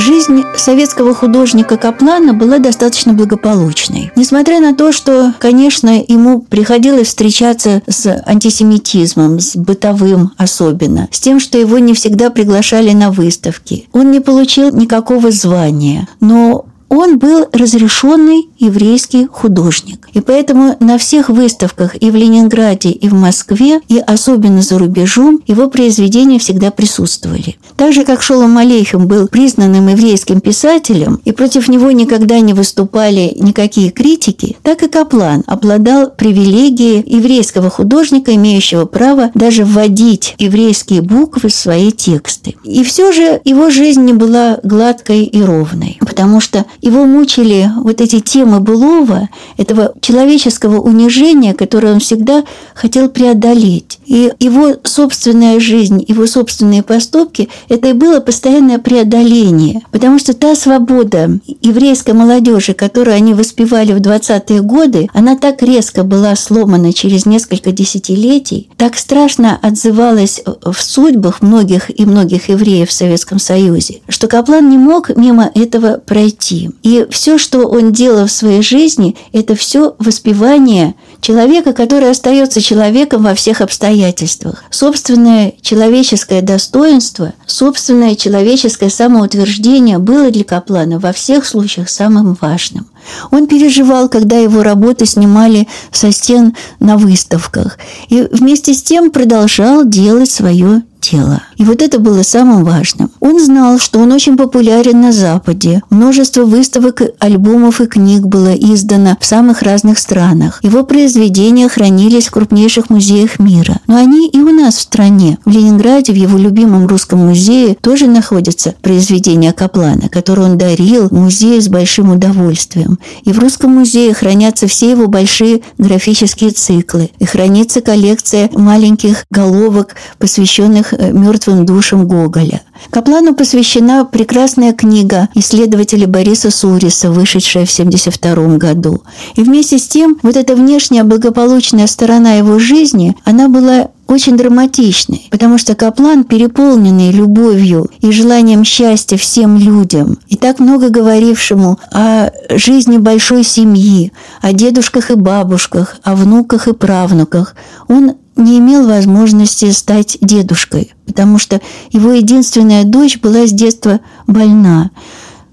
жизнь советского художника Каплана была достаточно благополучной. Несмотря на то, что, конечно, ему приходилось встречаться с антисемитизмом, с бытовым особенно, с тем, что его не всегда приглашали на выставки. Он не получил никакого звания, но он был разрешенный еврейский художник. И поэтому на всех выставках и в Ленинграде, и в Москве, и особенно за рубежом, его произведения всегда присутствовали. Так же, как Шолом Алейхим был признанным еврейским писателем, и против него никогда не выступали никакие критики, так и Каплан обладал привилегией еврейского художника, имеющего право даже вводить еврейские буквы в свои тексты. И все же его жизнь не была гладкой и ровной, потому что его мучили вот эти темы былого, этого человеческого унижения, которое он всегда хотел преодолеть. И его собственная жизнь, его собственные поступки – это и было постоянное преодоление. Потому что та свобода еврейской молодежи, которую они воспевали в 20-е годы, она так резко была сломана через несколько десятилетий, так страшно отзывалась в судьбах многих и многих евреев в Советском Союзе, что Каплан не мог мимо этого пройти. И все, что он делал в своей жизни, это все воспевание человека, который остается человеком во всех обстоятельствах. Собственное человеческое достоинство, собственное человеческое самоутверждение было для Каплана во всех случаях самым важным. Он переживал, когда его работы снимали со стен на выставках, и вместе с тем продолжал делать свое тело. И вот это было самым важным. Он знал, что он очень популярен на Западе. Множество выставок, альбомов и книг было издано в самых разных странах. Его произведения хранились в крупнейших музеях мира. Но они и у нас в стране. В Ленинграде, в его любимом русском музее, тоже находятся произведения Каплана, которые он дарил музею с большим удовольствием. И в Русском музее хранятся все его большие графические циклы. И хранится коллекция маленьких головок, посвященных Э, мертвым душам Гоголя. Каплану посвящена прекрасная книга исследователя Бориса Суриса, вышедшая в 1972 году. И вместе с тем, вот эта внешняя благополучная сторона его жизни, она была очень драматичной, потому что Каплан, переполненный любовью и желанием счастья всем людям, и так много говорившему о жизни большой семьи, о дедушках и бабушках, о внуках и правнуках, он не имел возможности стать дедушкой, потому что его единственная дочь была с детства больна.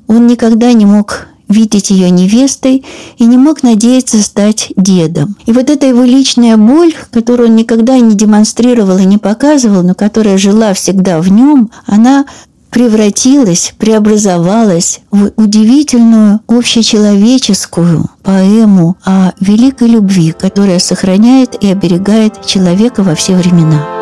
Он никогда не мог видеть ее невестой и не мог надеяться стать дедом. И вот эта его личная боль, которую он никогда не демонстрировал и не показывал, но которая жила всегда в нем, она превратилась, преобразовалась в удивительную общечеловеческую поэму о великой любви, которая сохраняет и оберегает человека во все времена.